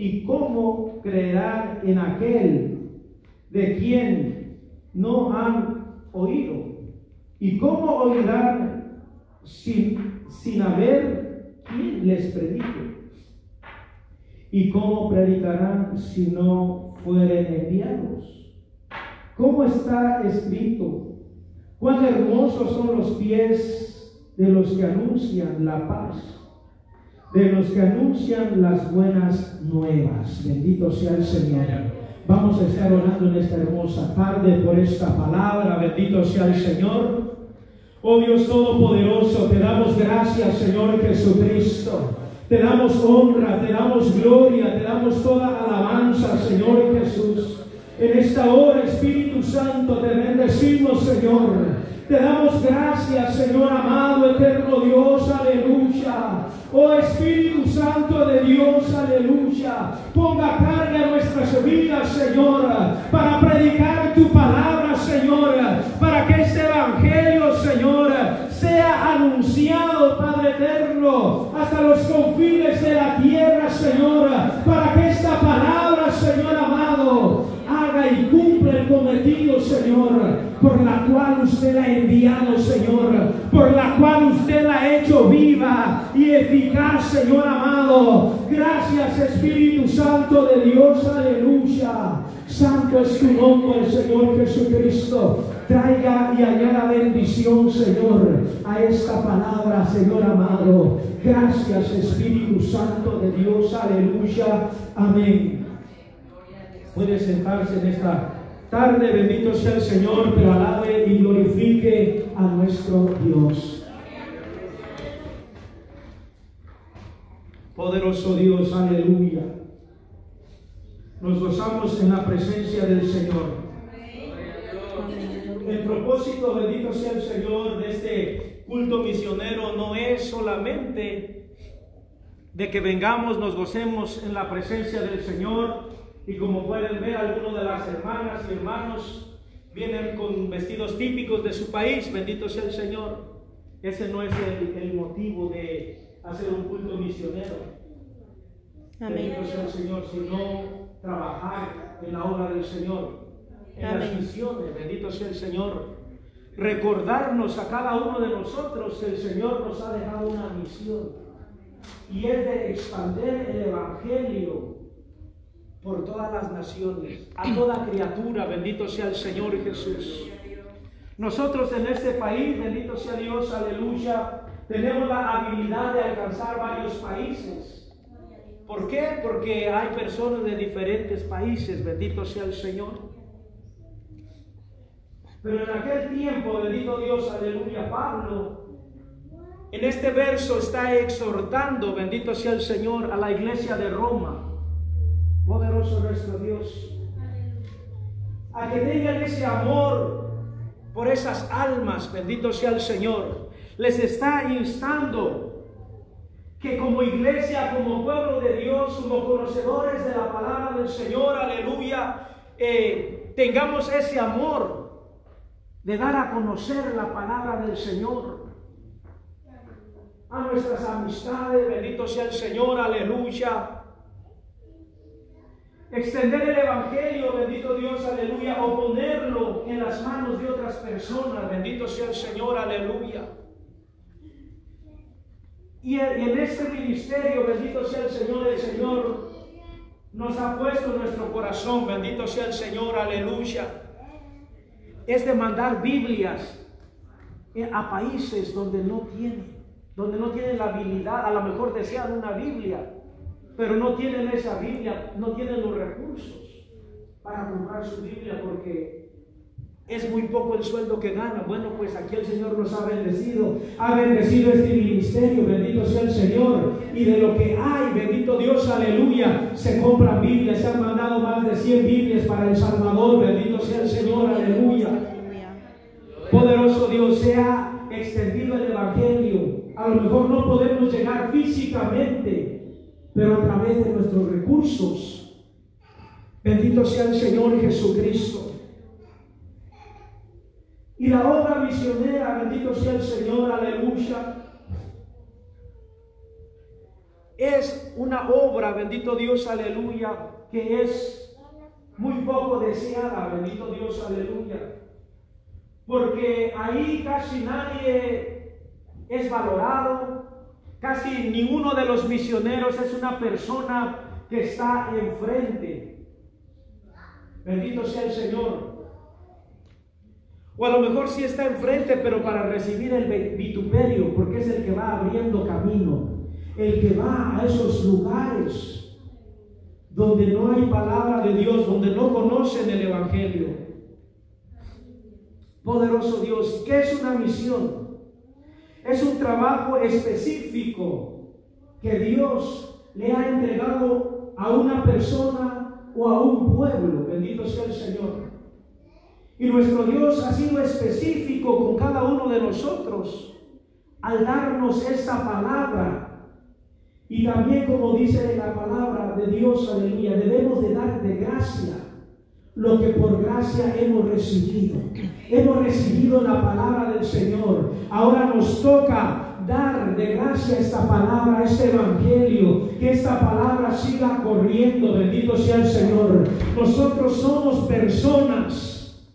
¿Y cómo creerán en aquel de quien no han oído? ¿Y cómo oirán sin, sin haber quien les predique? ¿Y cómo predicarán si no fueren enviados? ¿Cómo está escrito? Cuán hermosos son los pies de los que anuncian la paz de los que anuncian las buenas nuevas. Bendito sea el Señor. Vamos a estar orando en esta hermosa tarde por esta palabra. Bendito sea el Señor. Oh Dios Todopoderoso, te damos gracias, Señor Jesucristo. Te damos honra, te damos gloria, te damos toda alabanza, Señor Jesús. En esta hora, Espíritu Santo, te bendecimos, Señor. Te damos gracias, Señor amado, eterno Dios, aleluya. Oh Espíritu Santo de Dios, aleluya. Ponga carga en nuestras vidas, Señor, para predicar tu palabra, Señor, para que este evangelio, Señor, sea anunciado, Padre eterno, hasta los confines de la tierra, Señor, para que esta palabra, Señor amado, haga y cumpla el cometido, Señor, por la cual usted la ha enviado, Señor, por la cual usted la ha hecho viva y eficaz, Señor amado. Gracias, Espíritu Santo de Dios, aleluya. Santo es tu nombre, Señor Jesucristo. Traiga y añada bendición, Señor, a esta palabra, Señor amado. Gracias, Espíritu Santo de Dios, aleluya. Amén. Puede sentarse en esta tarde, bendito sea el Señor, pero alabe y glorifique a nuestro Dios. Poderoso Dios, aleluya. Nos gozamos en la presencia del Señor. El propósito, bendito sea el Señor, de este culto misionero no es solamente de que vengamos, nos gocemos en la presencia del Señor y como pueden ver, algunos de las hermanas y hermanos vienen con vestidos típicos de su país, bendito sea el Señor. Ese no es el, motivo de hacer un culto misionero. Bendito sea el Señor, sino trabajar en la obra del Señor, en las misiones, bendito sea el Señor. Recordarnos a cada uno de nosotros que el Señor nos ha dejado una misión y es de expandir el Evangelio por todas las naciones, a toda criatura, bendito sea el Señor Jesús. Nosotros en este país, bendito sea Dios, aleluya, tenemos la habilidad de alcanzar varios países. ¿Por qué? Porque hay personas de diferentes países, bendito sea el Señor. Pero en aquel tiempo, bendito Dios, aleluya, Pablo, en este verso está exhortando, bendito sea el Señor, a la iglesia de Roma poderoso nuestro Dios. A que tengan ese amor por esas almas, bendito sea el Señor. Les está instando que como iglesia, como pueblo de Dios, como conocedores de la palabra del Señor, aleluya, eh, tengamos ese amor de dar a conocer la palabra del Señor a nuestras amistades, bendito sea el Señor, aleluya extender el Evangelio, bendito Dios, aleluya, o ponerlo en las manos de otras personas, bendito sea el Señor, aleluya. Y en este ministerio, bendito sea el Señor, el Señor nos ha puesto nuestro corazón, bendito sea el Señor, aleluya, es de mandar Biblias a países donde no tienen, donde no tienen la habilidad, a lo mejor desean una Biblia, pero no tienen esa Biblia, no tienen los recursos para comprar su Biblia porque es muy poco el sueldo que gana. Bueno, pues aquí el Señor nos ha bendecido, ha bendecido este ministerio, bendito sea el Señor. Y de lo que hay, bendito Dios, aleluya, se compran Biblias, se han mandado más de 100 Biblias para El Salvador, bendito sea el Señor, aleluya. Poderoso Dios, se ha extendido el Evangelio. A lo mejor no podemos llegar físicamente pero a través de nuestros recursos. Bendito sea el Señor Jesucristo. Y la obra misionera, bendito sea el Señor, aleluya, es una obra, bendito Dios, aleluya, que es muy poco deseada, bendito Dios, aleluya. Porque ahí casi nadie es valorado, casi ninguno de los misioneros es una persona que está enfrente. Bendito sea el Señor. O a lo mejor sí está enfrente, pero para recibir el vituperio, porque es el que va abriendo camino, el que va a esos lugares donde no hay palabra de Dios, donde no conocen el Evangelio. Poderoso Dios, ¿qué es una misión? Es un trabajo específico que Dios le ha entregado a una persona o a un pueblo. Bendito sea el Señor. Y nuestro Dios ha sido específico con cada uno de nosotros al darnos esta palabra. Y también como dice la palabra de Dios, aleluya, debemos de dar de gracia lo que por gracia hemos recibido. Hemos recibido la palabra del Señor. Ahora nos toca dar de gracia esta palabra, este evangelio, que esta palabra siga corriendo, bendito sea el Señor. Nosotros somos personas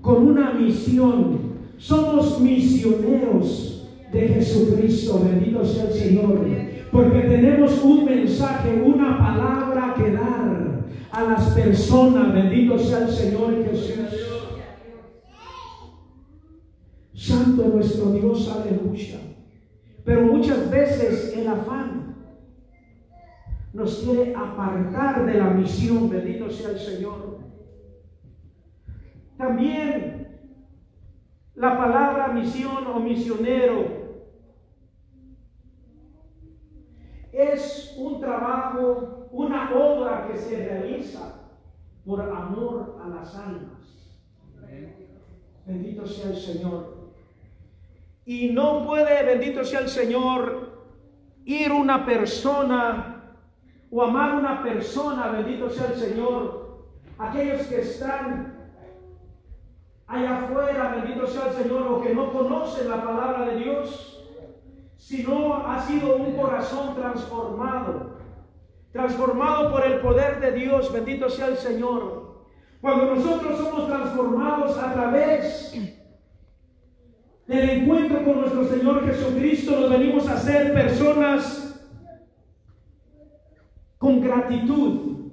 con una misión. Somos misioneros de Jesucristo, bendito sea el Señor, porque tenemos un mensaje, una palabra que dar a las personas, bendito sea el Señor Jesús. Santo nuestro Dios, aleluya. Pero muchas veces el afán nos quiere apartar de la misión, bendito sea el Señor. También la palabra misión o misionero es un trabajo, una obra que se realiza por amor a las almas. Bendito sea el Señor. Y no puede, bendito sea el Señor, ir una persona o amar una persona, bendito sea el Señor, aquellos que están allá afuera, bendito sea el Señor, o que no conocen la palabra de Dios, sino ha sido un corazón transformado, transformado por el poder de Dios, bendito sea el Señor. Cuando nosotros somos transformados a través del encuentro con nuestro Señor Jesucristo, nos venimos a ser personas con gratitud.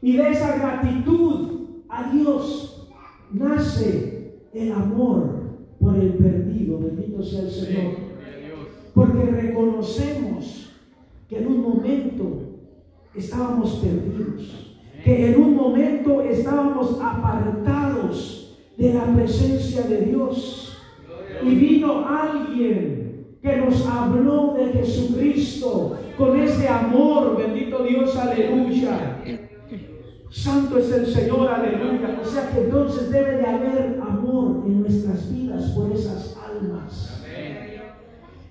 Y de esa gratitud a Dios nace el amor por el perdido, bendito sea el Señor. Porque reconocemos que en un momento estábamos perdidos, que en un momento estábamos apartados de la presencia de Dios. Y vino alguien que nos habló de Jesucristo con ese amor, bendito Dios, aleluya Santo es el Señor, aleluya. O sea que entonces debe de haber amor en nuestras vidas por esas almas.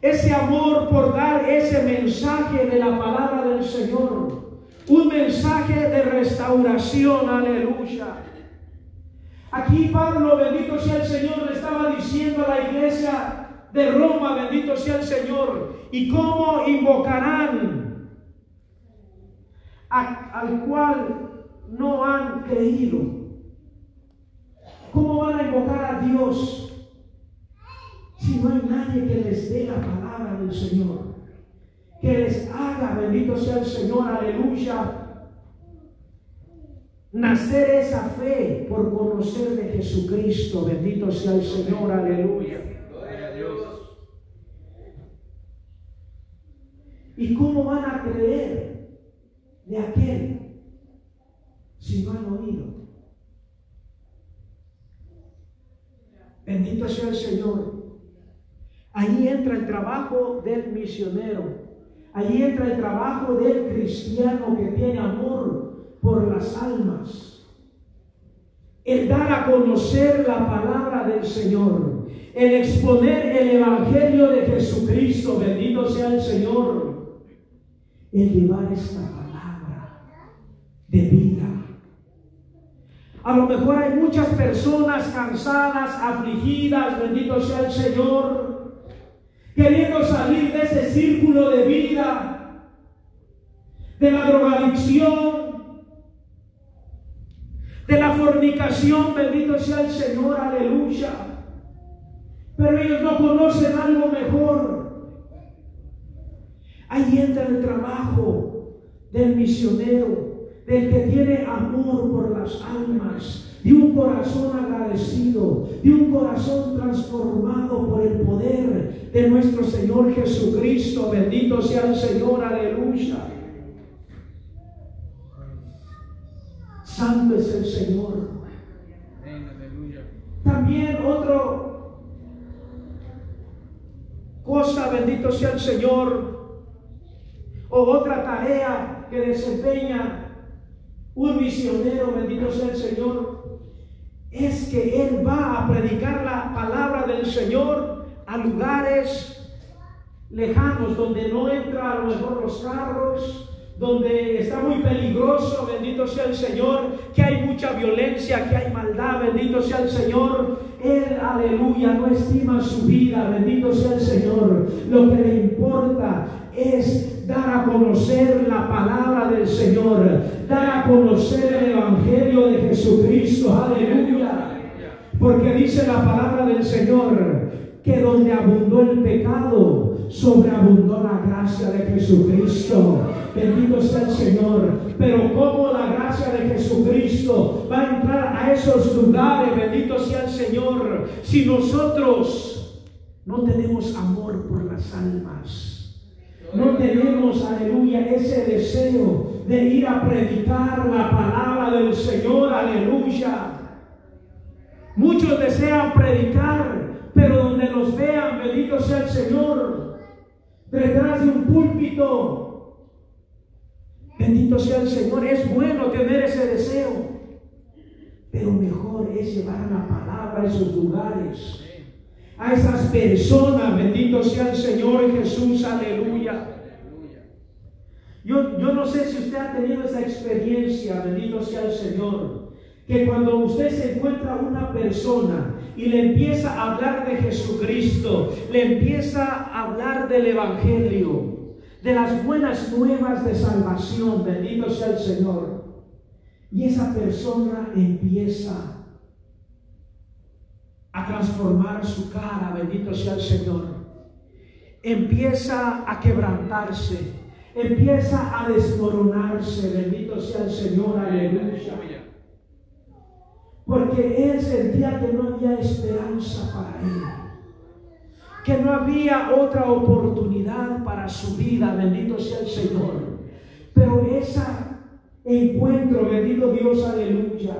Ese amor por dar ese mensaje de la palabra del Señor. Un mensaje de restauración, aleluya. Aquí Pablo, bendito sea el Señor, le estaba diciendo a la iglesia de Roma, bendito sea el Señor, y cómo invocarán al cual no han creído. ¿Cómo van a invocar a Dios si no hay nadie que les dé la palabra del Señor? Que les haga, bendito sea el Señor, aleluya, nacer esa fe por conocer de Jesucristo, bendito sea el Señor, aleluya. ¿Y cómo van a creer de aquel si no han oído. Bendito sea el Señor. Ahí entra el trabajo del misionero. Ahí entra el trabajo del cristiano que tiene amor por las almas. El dar a conocer la palabra del Señor. El exponer el Evangelio de Jesucristo. Bendito sea el Señor. El llevar esta palabra de vida a lo mejor hay muchas personas cansadas, afligidas, bendito sea el Señor, queriendo salir de ese círculo de vida de la drogadicción, de la fornicación, bendito sea el Señor, aleluya. Pero ellos no conocen algo mejor. Ahí entra el trabajo del misionero, del que tiene amor por las almas, de un corazón agradecido, de un corazón transformado por el poder de nuestro Señor Jesucristo. Bendito sea el Señor, aleluya. Santo es el Señor. También otro cosa, bendito sea el Señor, o otra tarea que desempeña un misionero, bendito sea el Señor, es que Él va a predicar la palabra del Señor a lugares lejanos donde no entra a lo mejor los carros, donde está muy peligroso, bendito sea el Señor, que hay mucha violencia, que hay maldad, bendito sea el Señor. Él, aleluya, no estima su vida, bendito sea el Señor. Lo que le importa es dar a conocer la palabra del Señor, dar a conocer el Evangelio de Jesucristo, aleluya. Porque dice la palabra del Señor que donde abundó el pecado, sobreabundó la gracia de Jesucristo. Bendito sea el Señor. Pero como la gracia de Jesucristo va a entrar a esos lugares, bendito sea el Señor, si nosotros no tenemos amor por las almas no tenemos, aleluya, ese deseo de ir a predicar la palabra del Señor, aleluya. Muchos desean predicar, pero donde los vean, bendito sea el Señor, detrás de un púlpito, bendito sea el Señor, es bueno tener ese deseo, pero mejor es llevar la palabra a esos lugares a esas personas. Bendito sea el Señor Jesús, aleluya. Yo, yo no sé si usted ha tenido esa experiencia, bendito sea el Señor, que cuando usted se encuentra una persona y le empieza a hablar de Jesucristo, le empieza a hablar del Evangelio, de las buenas nuevas de salvación, bendito sea el Señor, y esa persona empieza a transformar su cara, bendito sea el Señor. Empieza a quebrantarse, empieza a desmoronarse, bendito sea el Señor, aleluya. Porque él sentía que no había esperanza para él, que no había otra oportunidad para su vida, bendito sea el Señor. Pero ese encuentro, bendito Dios, aleluya,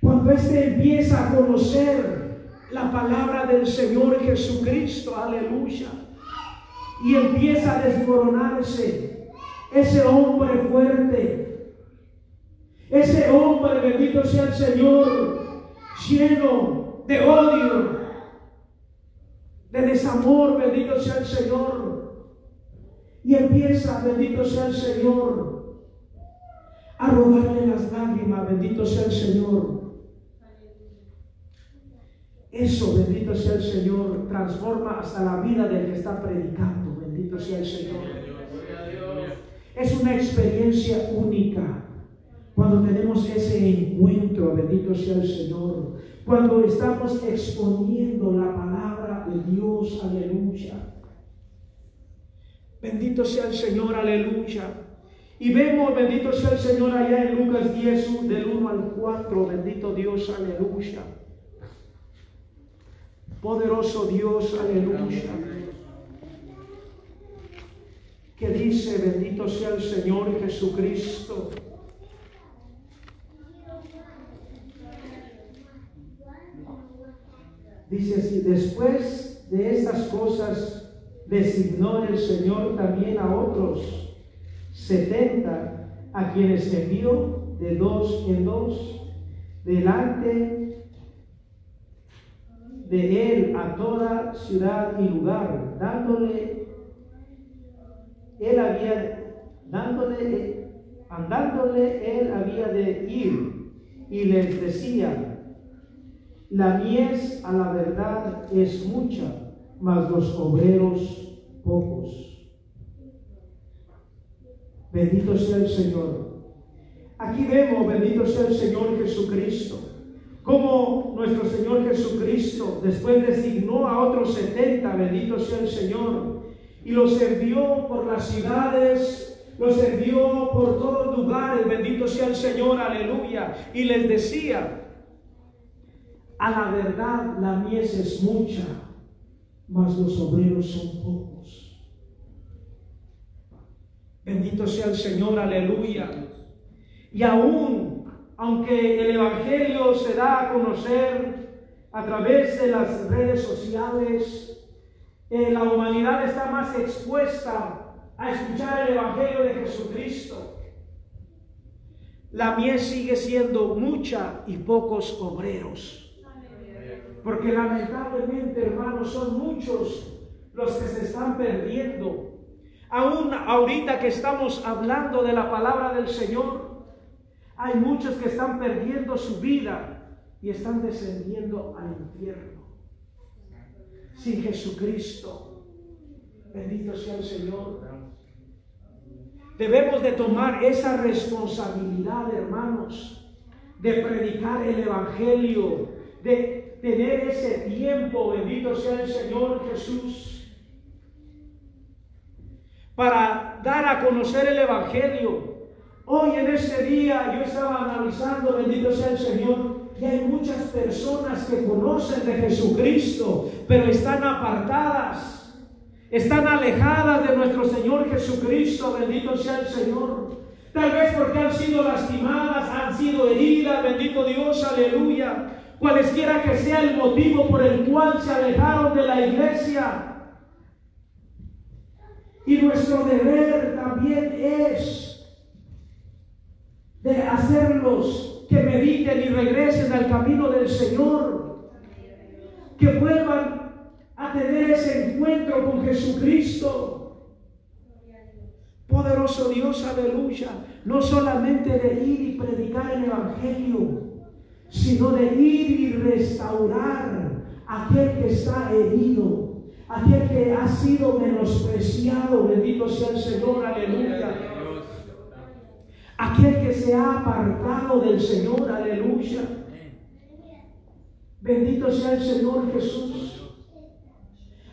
cuando éste empieza a conocer la palabra del Señor Jesucristo, aleluya, y empieza a desmoronarse, ese hombre fuerte, ese hombre, bendito sea el Señor, lleno de odio, de desamor, bendito sea el Señor, y empieza, bendito sea el Señor, a rodarle las lágrimas, bendito sea el Señor. Eso, bendito sea el Señor, transforma hasta la vida del que está predicando. Bendito sea el Señor. Es una experiencia única cuando tenemos ese encuentro, bendito sea el Señor. Cuando estamos exponiendo la palabra de Dios, aleluya. Bendito sea el Señor, aleluya. Y vemos, bendito sea el Señor, allá en Lucas 10, del 1 al 4, bendito Dios, aleluya. Poderoso Dios, aleluya. Que dice, bendito sea el Señor Jesucristo. Dice así, después de estas cosas designó el Señor también a otros setenta, a quienes envió de dos en dos, delante de él a toda ciudad y lugar, dándole, él había, dándole, andándole, él había de ir y les decía, la mies a la verdad es mucha, mas los obreros pocos. Bendito sea el Señor. Aquí vemos, bendito sea el Señor Jesucristo, como nuestro Señor Jesucristo después designó a otros 70, bendito sea el Señor, y los envió por las ciudades, los envió por todos lugares, bendito sea el Señor, aleluya, y les decía, a la verdad la mies es mucha, mas los obreros son pocos. Bendito sea el Señor, aleluya. Y aún, aunque el Evangelio se da a conocer a través de las redes sociales, eh, la humanidad está más expuesta a escuchar el Evangelio de Jesucristo. La miel sigue siendo mucha y pocos obreros. Porque lamentablemente, hermanos, son muchos los que se están perdiendo Aún ahorita que estamos hablando de la palabra del Señor, hay muchos que están perdiendo su vida y están descendiendo al infierno. Sin Jesucristo. Bendito sea el Señor. Debemos de tomar esa responsabilidad, hermanos, de predicar el Evangelio, de tener ese tiempo, bendito sea el Señor Jesús para dar a conocer el Evangelio. Hoy en este día yo estaba analizando, bendito sea el Señor, y hay muchas personas que conocen de Jesucristo, pero están apartadas, están alejadas de nuestro Señor Jesucristo, bendito sea el Señor. Tal vez porque han sido lastimadas, han sido heridas, bendito Dios, aleluya. Cualesquiera que sea el motivo por el cual se alejaron de la iglesia, y nuestro deber también es de hacerlos que mediten y regresen al camino del Señor, que vuelvan a tener ese encuentro con Jesucristo. Poderoso Dios, aleluya, no solamente de ir y predicar el Evangelio, sino de ir y restaurar a aquel que está herido aquel que ha sido menospreciado, bendito sea el Señor, aleluya. Aquel que se ha apartado del Señor, aleluya. Bendito sea el Señor Jesús.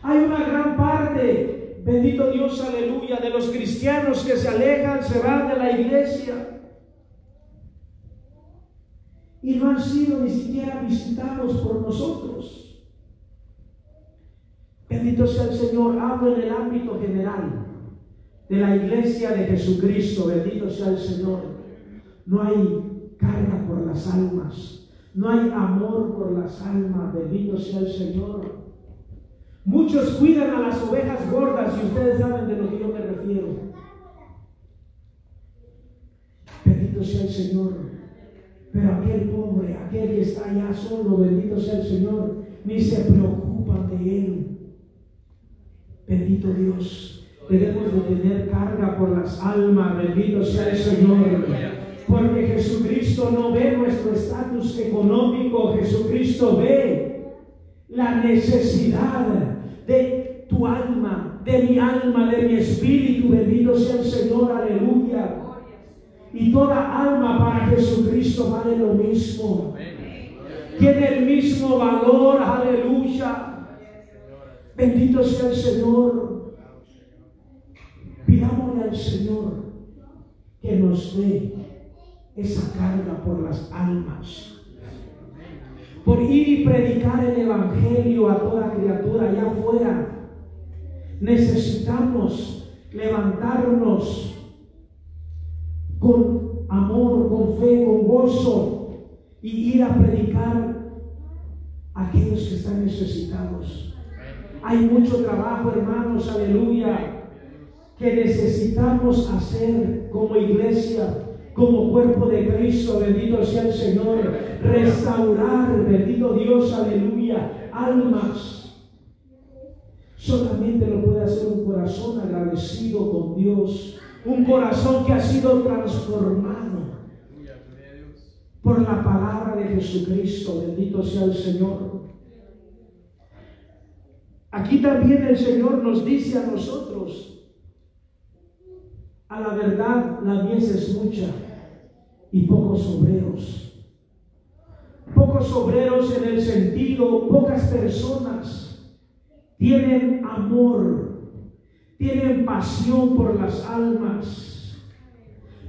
Hay una gran parte, bendito Dios, aleluya, de los cristianos que se alejan, se van de la iglesia. Y no han sido ni siquiera visitados por nosotros. Bendito sea el Señor. Hablo en el ámbito general de la iglesia de Jesucristo. Bendito sea el Señor. No hay carga por las almas. No hay amor por las almas. Bendito sea el Señor. Muchos cuidan a las ovejas gordas y ustedes saben de lo que yo me refiero. Bendito sea el Señor. Pero aquel pobre, aquel que está allá solo, bendito sea el Señor, ni se preocupa de él. Bendito Dios. Debemos de tener carga por las almas. Bendito sea el Señor. Porque Jesucristo no ve nuestro estatus económico. Jesucristo ve la necesidad de tu alma, de mi alma, de mi espíritu. Bendito sea el Señor. Aleluya. Y toda alma para Jesucristo vale lo mismo. Tiene el mismo valor. Aleluya. Bendito sea el Señor. Pidámosle al Señor que nos dé esa carga por las almas. Por ir y predicar el Evangelio a toda criatura allá afuera. Necesitamos levantarnos con amor, con fe, con gozo y ir a predicar a aquellos que están necesitados. Hay mucho trabajo, hermanos, aleluya, que necesitamos hacer como iglesia, como cuerpo de Cristo, bendito sea el Señor, restaurar, bendito Dios, aleluya, almas. Solamente lo puede hacer un corazón agradecido con Dios, un corazón que ha sido transformado por la palabra de Jesucristo, bendito sea el Señor. Aquí también el Señor nos dice a nosotros a la verdad la mies es mucha y pocos obreros. Pocos obreros en el sentido, pocas personas tienen amor, tienen pasión por las almas,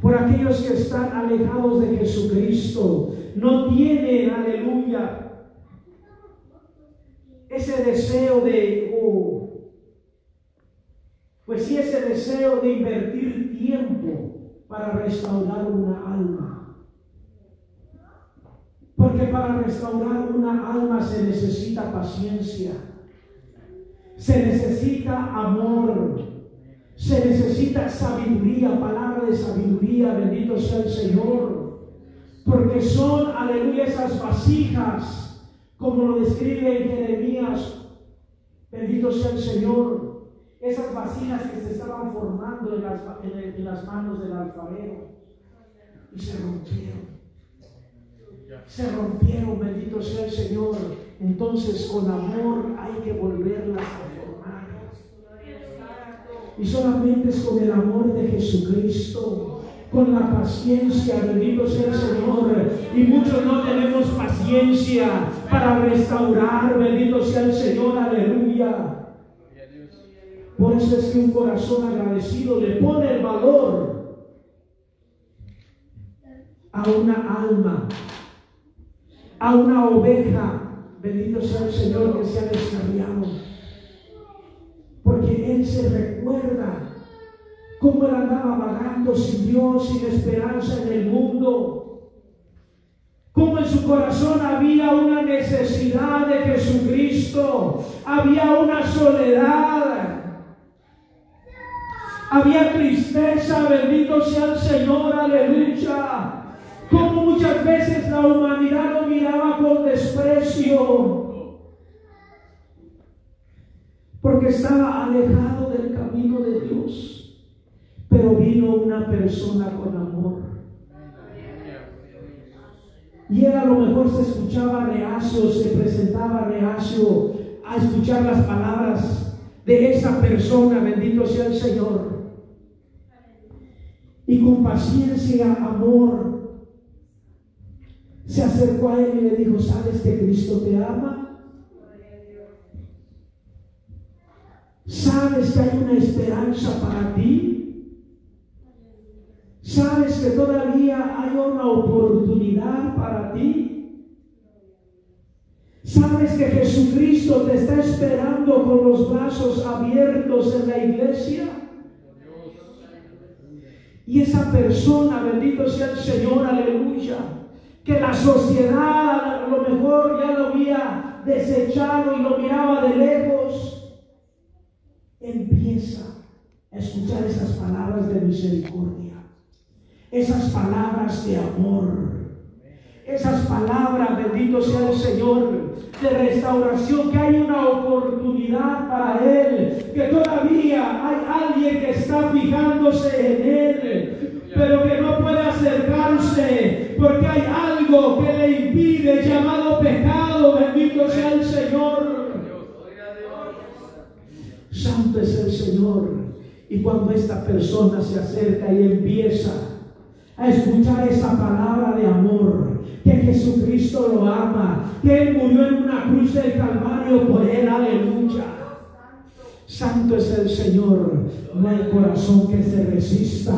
por aquellos que están alejados de Jesucristo. No tienen, aleluya, ese deseo de, oh, pues sí, ese deseo de invertir tiempo para restaurar una alma. Porque para restaurar una alma se necesita paciencia, se necesita amor, se necesita sabiduría, palabra de sabiduría, bendito sea el Señor. Porque son, aleluya, esas vasijas, como lo describe Jeremías, bendito sea el Señor, esas vasijas que se estaban formando en las, en las manos del alfarero y se rompieron se rompieron, bendito sea el Señor. Entonces con amor hay que volverlas a formar. Y solamente es con el amor de Jesucristo, con la paciencia, bendito sea el Señor. Y muchos no tenemos paciencia para restaurar, bendito sea el Señor, aleluya. Por eso es que un corazón agradecido le pone el valor a una alma a una oveja, bendito sea el Señor, que se ha descarriado. Porque Él se recuerda cómo Él andaba vagando sin Dios, sin esperanza en el mundo. Cómo en su corazón había una necesidad de Jesucristo, había una soledad, había tristeza, bendito sea el Señor, aleluya. Como muchas veces la humanidad lo miraba con desprecio. Porque estaba alejado del camino de Dios. Pero vino una persona con amor. Y él a lo mejor se escuchaba reacio, se presentaba reacio a escuchar las palabras de esa persona, bendito sea el Señor. Y con paciencia, amor, se acercó a él y le dijo, ¿sabes que Cristo te ama? ¿Sabes que hay una esperanza para ti? ¿Sabes que todavía hay una oportunidad para ti? ¿Sabes que Jesucristo te está esperando con los brazos abiertos en la iglesia? Y esa persona, bendito sea el Señor, aleluya que la sociedad a lo mejor ya lo había desechado y lo miraba de lejos, empieza a escuchar esas palabras de misericordia, esas palabras de amor, esas palabras, bendito sea el Señor, de restauración, que hay una oportunidad para Él, que todavía hay alguien que está fijándose en Él, pero que no puede acercarse porque hay algo que le impide, llamado pecado, bendito sea el Señor. Santo es el Señor. Y cuando esta persona se acerca y empieza a escuchar esa palabra de amor, que Jesucristo lo ama, que Él murió en una cruz del Calvario por Él, aleluya. Santo es el Señor, no hay corazón que se resista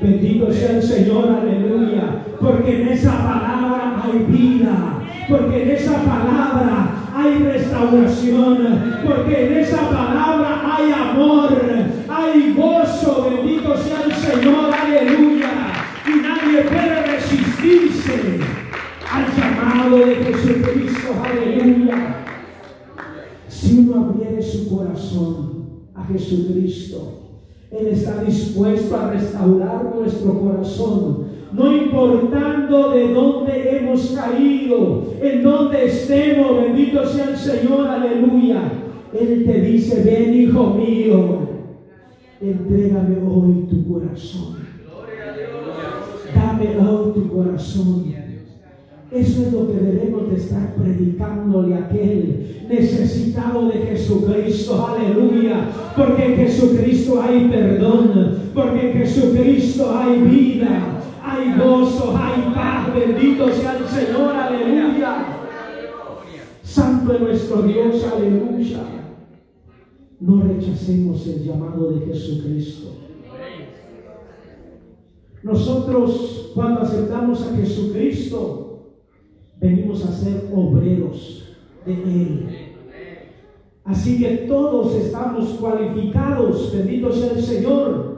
Bendito sea el Señor, aleluya. Porque en esa palabra hay vida. Porque en esa palabra hay restauración. Porque en esa palabra hay amor. Hay gozo. Bendito sea el Señor, aleluya. Y nadie puede resistirse de Jesucristo, aleluya. Si uno abriere su corazón a Jesucristo, él está dispuesto a restaurar nuestro corazón, no importando de dónde hemos caído, en dónde estemos, bendito sea el Señor, aleluya. Él te dice, ven hijo mío, entrégame hoy tu corazón. Dame hoy tu corazón. Eso es lo que debemos de estar predicándole a aquel necesitado de Jesucristo. Aleluya. Porque en Jesucristo hay perdón. porque en Jesucristo hay vida, hay gozo, hay paz. Bendito sea el Señor, aleluya. Santo es nuestro Dios, aleluya. No rechacemos el llamado de Jesucristo. Nosotros cuando aceptamos a Jesucristo, venimos a ser obreros de Él. Así que todos estamos cualificados, bendito sea el Señor,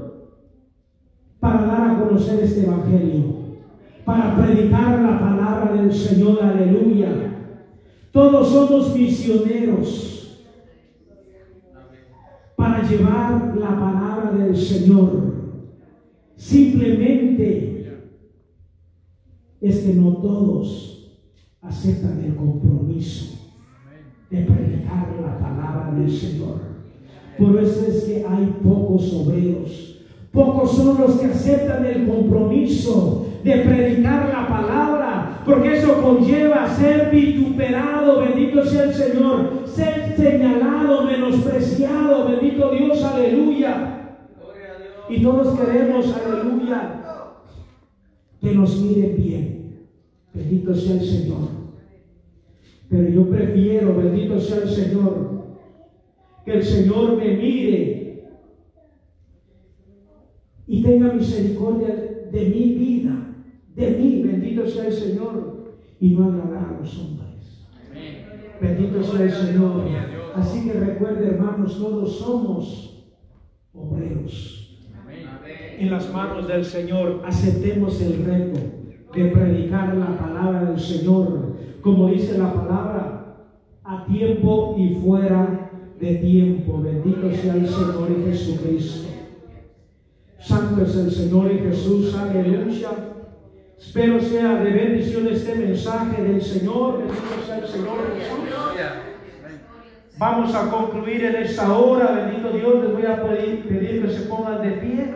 para dar a conocer este Evangelio, para predicar la palabra del Señor, aleluya. Todos somos misioneros para llevar la palabra del Señor. Simplemente es que no todos aceptan el compromiso de predicar la palabra del Señor. Por eso es que hay pocos obreros. Pocos son los que aceptan el compromiso de predicar la palabra, porque eso conlleva ser vituperado, bendito sea el Señor, ser señalado, menospreciado, bendito Dios, aleluya. Y todos queremos, aleluya, que nos miren bien. Bendito sea el Señor. Pero yo prefiero, bendito sea el Señor, que el Señor me mire y tenga misericordia de mi vida, de mí, bendito sea el Señor, y no agradar a los hombres. Bendito sea el Señor. Así que recuerde, hermanos, todos somos obreros. En las manos del Señor aceptemos el reto de predicar la palabra del Señor, como dice la palabra, a tiempo y fuera de tiempo. Bendito sea el Señor y Jesucristo. Santo es el Señor y Jesús, aleluya. Espero sea de bendición este mensaje del Señor. Bendito sea el Señor Jesús. Vamos a concluir en esta hora. Bendito Dios, les voy a pedir, pedir que se pongan de pie.